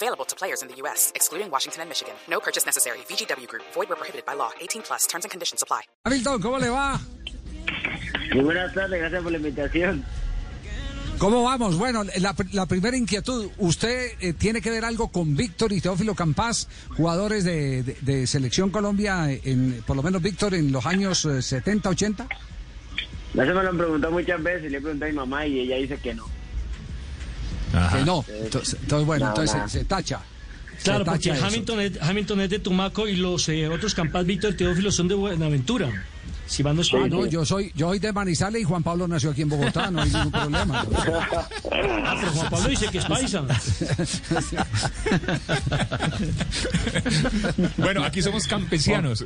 Available to players in the U.S., excluding Washington and Michigan. No purchase necessary. VGW Group. Void where prohibited by law. 18 plus. Terms and conditions apply. Hamilton, ¿cómo le va? Muy buenas tardes, gracias por la invitación. ¿Cómo vamos? Bueno, la, la primera inquietud, ¿usted eh, tiene que ver algo con Víctor y Teófilo Campas, jugadores de, de- de Selección Colombia, en, por lo menos Víctor en los años eh, 70, 80? Eso me lo han preguntado muchas veces, le he preguntado a mi mamá y ella dice que no. Que no. Entonces, entonces, bueno, No, entonces no. se, se tacha. Claro, Se tacha porque eso. Hamilton es, Hamilton es de Tumaco y los eh, otros campas Víctor Teófilo son de Buenaventura. Si van los Ah, no, yo soy, yo soy de Manizales y Juan Pablo nació aquí en Bogotá, no hay ningún problema. Ah, pero Juan Pablo dice que es paisa. Bueno, aquí somos campesianos.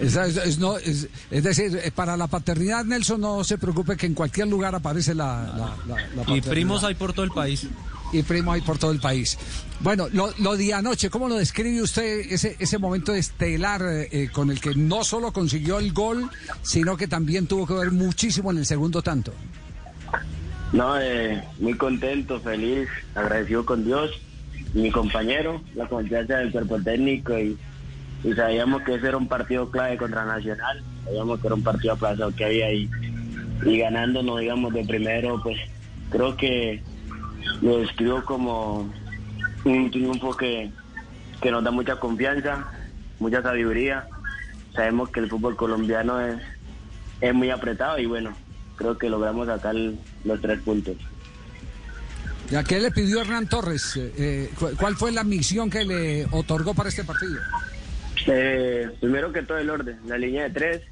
Esa es, es no, es, es decir, eh, para la paternidad, Nelson, no se preocupe que en cualquier lugar aparece la, la, la- la Y paternidad. primos hay por todo el país. Y primo hay por todo el país. Bueno, lo, lo de anoche, ¿cómo lo describe usted ese, ese momento estelar eh, eh, con el que no solo consiguió el gol, sino que también tuvo que ver muchísimo en el segundo tanto? No, eh, muy contento, feliz, agradecido con Dios mi compañero, la confianza del cuerpo técnico y, y sabíamos que ese era un partido clave contra Nacional, sabíamos que era un partido aplazado que había ahí y ganándonos, digamos, de primero, pues creo que lo describo como un triunfo que, que nos da mucha confianza, mucha sabiduría. Sabemos que el fútbol colombiano es, es muy apretado y bueno, creo que logramos sacar los tres puntos. ¿Ya qué le pidió Hernán Torres? Eh, eh, cu- ¿Cuál fue la misión que le otorgó para este partido? Eh, primero que todo el orden, la línea de tres,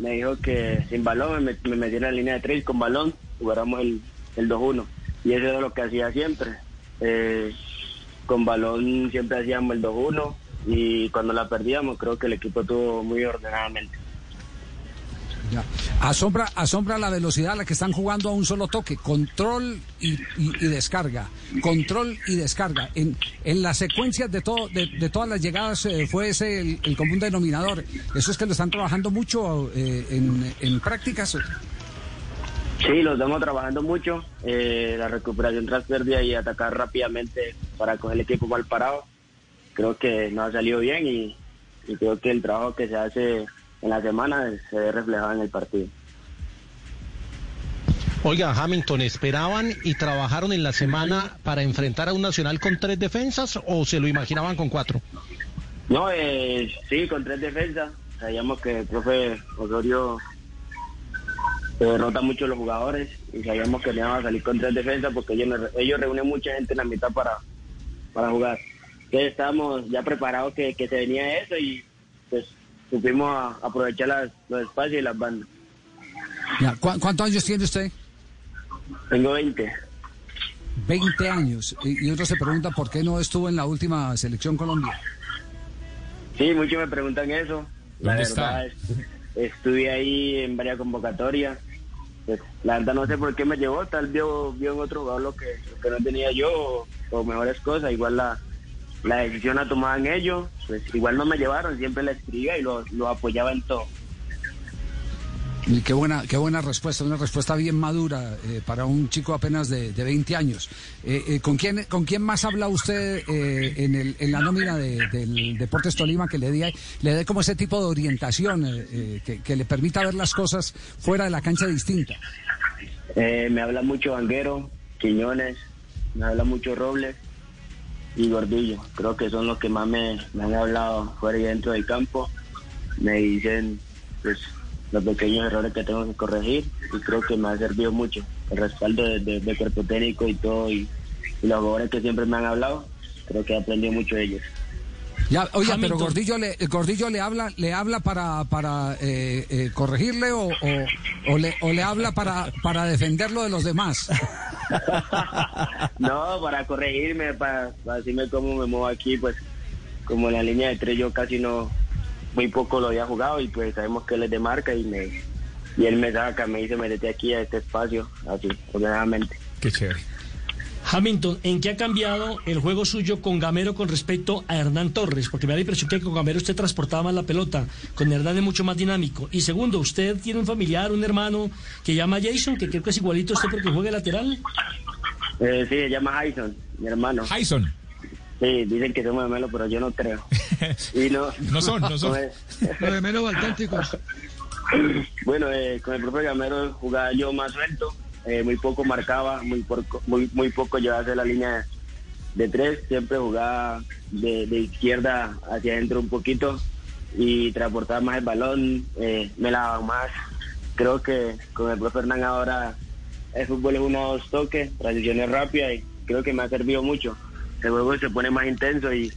me dijo que sin balón me, me metiera en la línea de tres y con balón jugáramos el, el 2-1 y eso era lo que hacía siempre. Eh, con balón siempre hacíamos el 2-1 y cuando la perdíamos creo que el equipo estuvo muy ordenadamente. Asombra, asombra la velocidad a la que están jugando a un solo toque, control y, y- y descarga, control y descarga. En, en las secuencias de, todo, de, de todas las llegadas eh, fue ese el, el común denominador. Eso es que lo están trabajando mucho eh, en, en prácticas. Sí, lo estamos trabajando mucho. eh, la recuperación tras pérdida y atacar rápidamente para coger el equipo mal parado. Creo que nos ha salido bien y, y creo que el trabajo que se hace en la semana se ve reflejado en el partido. Oiga, Hamilton, ¿esperaban y trabajaron en la semana para enfrentar a un Nacional con tres defensas o se lo imaginaban con cuatro? No, eh, sí, con tres defensas. Sabíamos que el profe Osorio eh, rota mucho los jugadores y sabíamos que le iban a salir con tres defensas porque ellos, ellos reúnen mucha gente en la mitad para, para jugar. Entonces estábamos ya preparados que, que se venía eso y pues supimos a- aprovechar las- los espacios y las bandas. Ya, ¿cu- ¿Cuántos años tiene usted? Tengo 20. 20 años. Y, y otro se pregunta por qué no estuvo en la última selección Colombia. Sí, muchos me preguntan eso. La ¿Dónde verdad, está? es- estuve ahí en varias convocatorias. Pues, la verdad no sé por qué me llevó, tal vio, vio en otro jugador lo que, que no tenía yo o, o mejores cosas. Igual la, la decisión la tomaban ellos, pues igual no me llevaron, siempre la escribía y lo, lo apoyaba en todo. Qué buena, qué buena respuesta, una respuesta bien madura eh, para un chico apenas de, de 20 años. Eh, eh, ¿con, quién, ¿Con quién más habla usted eh, en, el, en la nómina de- del Deportes Tolima que le dé le dé como ese tipo de orientación eh, que, que le permita ver las cosas fuera de la cancha distinta? Me habla mucho Vanguero, Quiñones, me habla mucho Robles y Gordillo. Creo que son los que más me han hablado fuera y dentro del campo. Me dicen pues los pequeños errores que tengo que corregir y creo que me ha servido mucho el respaldo de, de- de cuerpo técnico y todo y, y los jugadores que siempre me han hablado. Creo que he aprendido mucho de ellos. Ya, oye, pero Hamilton. Gordillo le, Gordillo le habla, le habla para, para eh, eh, corregirle o, o, o le, o le habla para, para defenderlo de los demás. no, para corregirme, para, para decirme cómo me muevo aquí, pues como en la línea de tres yo casi no, muy poco lo había jugado y pues sabemos que él es de marca y me y él me saca, me dice, métete aquí a este espacio, así, ordenadamente. Qué chévere. Hamilton, ¿en qué ha cambiado el juego suyo con Gamero con respecto a Hernán Torres? Porque me da la impresión que con Gamero usted transportaba más la pelota, con Hernán es mucho más dinámico. Y segundo, ¿usted tiene un familiar, un hermano que llama Jason, que creo que es igualito a usted porque juega lateral? Eh, sí, se llama Jason, mi hermano. Jason. Sí, dicen que somos gemelos, pero yo no creo. Y no, No son, no son. Los gemelos balcánticos. Bueno, eh, con el propio Gamero jugaba yo más suelto, eh, muy poco marcaba, muy poco, muy, muy poco llevaba hacia la línea de tres, siempre jugaba de, de izquierda hacia adentro un poquito y transportaba más el balón, eh, me lavaba más. Creo que con el profe Hernán ahora el fútbol es uno o dos toques, transiciones rápidas y creo que me ha servido mucho. El juego se pone más intenso y,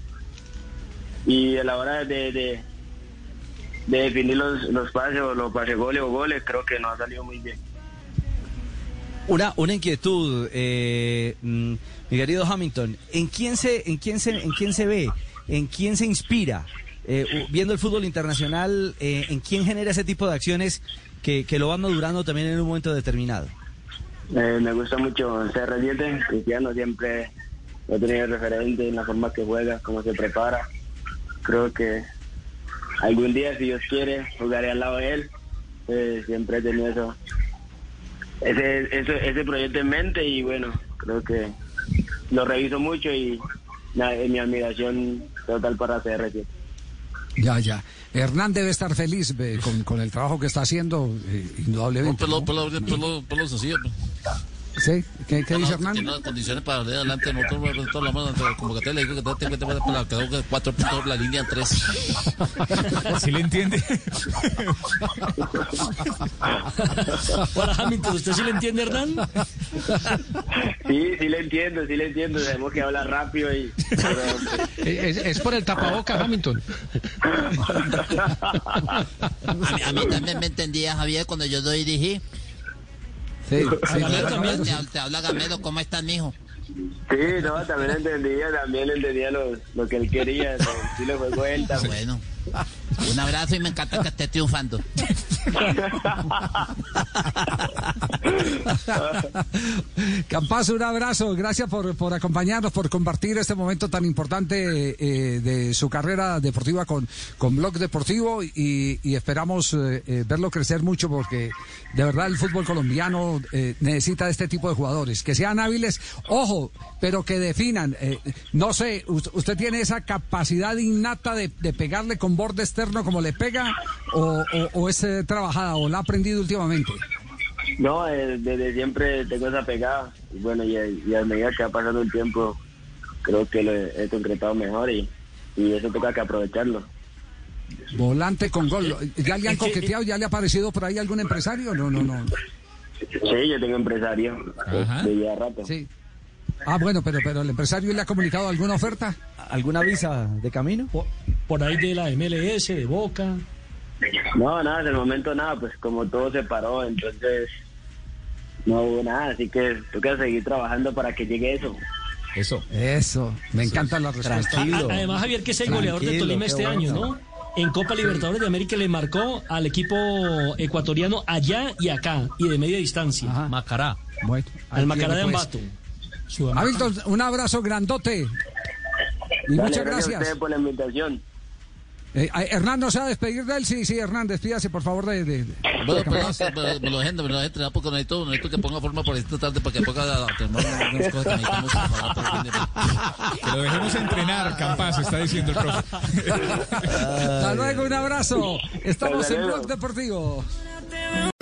y a la hora de, de, de definir los, los pases o los pases goles o goles, creo que nos ha salido muy bien. Una, una inquietud, eh, mm, mi querido Hamilton. ¿En quién se, en quién se, en quién se ve? ¿En quién se inspira? Eh, viendo el fútbol internacional, eh, ¿en quién genera ese tipo de acciones que, que lo van madurando también en un momento determinado? Eh, me gusta mucho CR7, Cristiano siempre tenido de referente en la forma que juega, cómo se prepara. Creo que algún día, si Dios quiere, jugaré al lado de él. Eh, siempre he tenido eso, ese, ese, ese proyecto en mente y bueno, creo que lo reviso mucho y mi admiración total para CR7. Ya, ya. Hernán debe estar feliz eh, con, con el trabajo que está haciendo, eh, indudablemente. pelo, ¿no? pelo, pelo, pelo sencillo. ¿Sí? ¿Qué, qué dice Hernán? Tiene las condiciones para salir adelante. Nosotros, nosotros hablamos ante la convocatoria, le digo que tengo que tener para que cuatro puntos, la línea en tres. ¿Sí le entiende? Hola Hamilton, ¿usted sí le entiende, Hernán? Sí, sí le entiendo, sí le entiendo. Sabemos que habla rápido y... pero- Es, es por el tapaboca, Hamilton. A mí, a mí también me entendía, Javier, cuando yo lo dirigí. Sí, sí, Gamero Te, sí. habla- te habla Gamero, ¿cómo estás, mijo? Sí, no, también entendía, también entendía lo, lo que él quería, juego de él también. Bueno, un abrazo y me encanta que estés triunfando. Campazo, un abrazo. Gracias por, por acompañarnos, por compartir este momento tan importante eh, de su carrera deportiva con, con Blog Deportivo y, esperamos eh, eh, verlo crecer mucho porque de verdad el fútbol colombiano necesita de este tipo de jugadores, que sean hábiles, ojo, pero que definan. no sé, us- ¿usted tiene esa capacidad innata de, de pegarle con borde externo como le pega o, o- o es eh, trabajada o la ha aprendido últimamente? No, eh, desde siempre tengo esa pegada. Y bueno, y, y a medida que va pasando el tiempo, creo que lo he, he concretado mejor y, y eso toca que aprovecharlo. Volante con gol. ¿Ya le han coqueteado? ¿Ya le ha aparecido por ahí algún empresario? No, no, no. Sí, yo tengo empresario Ajá. de ya rato. Sí. Ah, bueno, pero, pero el empresario le ha comunicado alguna oferta. ¿Alguna visa de camino? Por, por ahí de la MLS, de Boca. No, nada, en el momento nada, pues como todo se paró, entonces no hubo nada, así que toca seguir trabajando para que llegue eso. Eso. Eso. Me encantan las respuestas. Además, Javier, que es el goleador de Tolima este bueno. año, ¿no? En Copa Libertadores de América le marcó al equipo ecuatoriano allá y acá, y de media distancia. Ajá. Macará. Bueno, Al Macará de pues. Ambato. Sudamericano. Hamilton, un abrazo grandote. Y Dale, muchas a gracias. ustedes por la invitación. Eh, eh, Hernán, ¿no se va a despedir de él? Sí, sí, Hernán, despídase, por favor, de... de- de- Bueno, de pero, Campaz. pero me lo gente, me lo gente, porque necesito, necesito que ponga forma por esta tarde para que ponga la- unas cosas que necesitamos para para el fin de- Que lo dejemos entrenar, Campas, está diciendo el profe. Hasta luego, un abrazo. Estamos en. Blog Deportivo.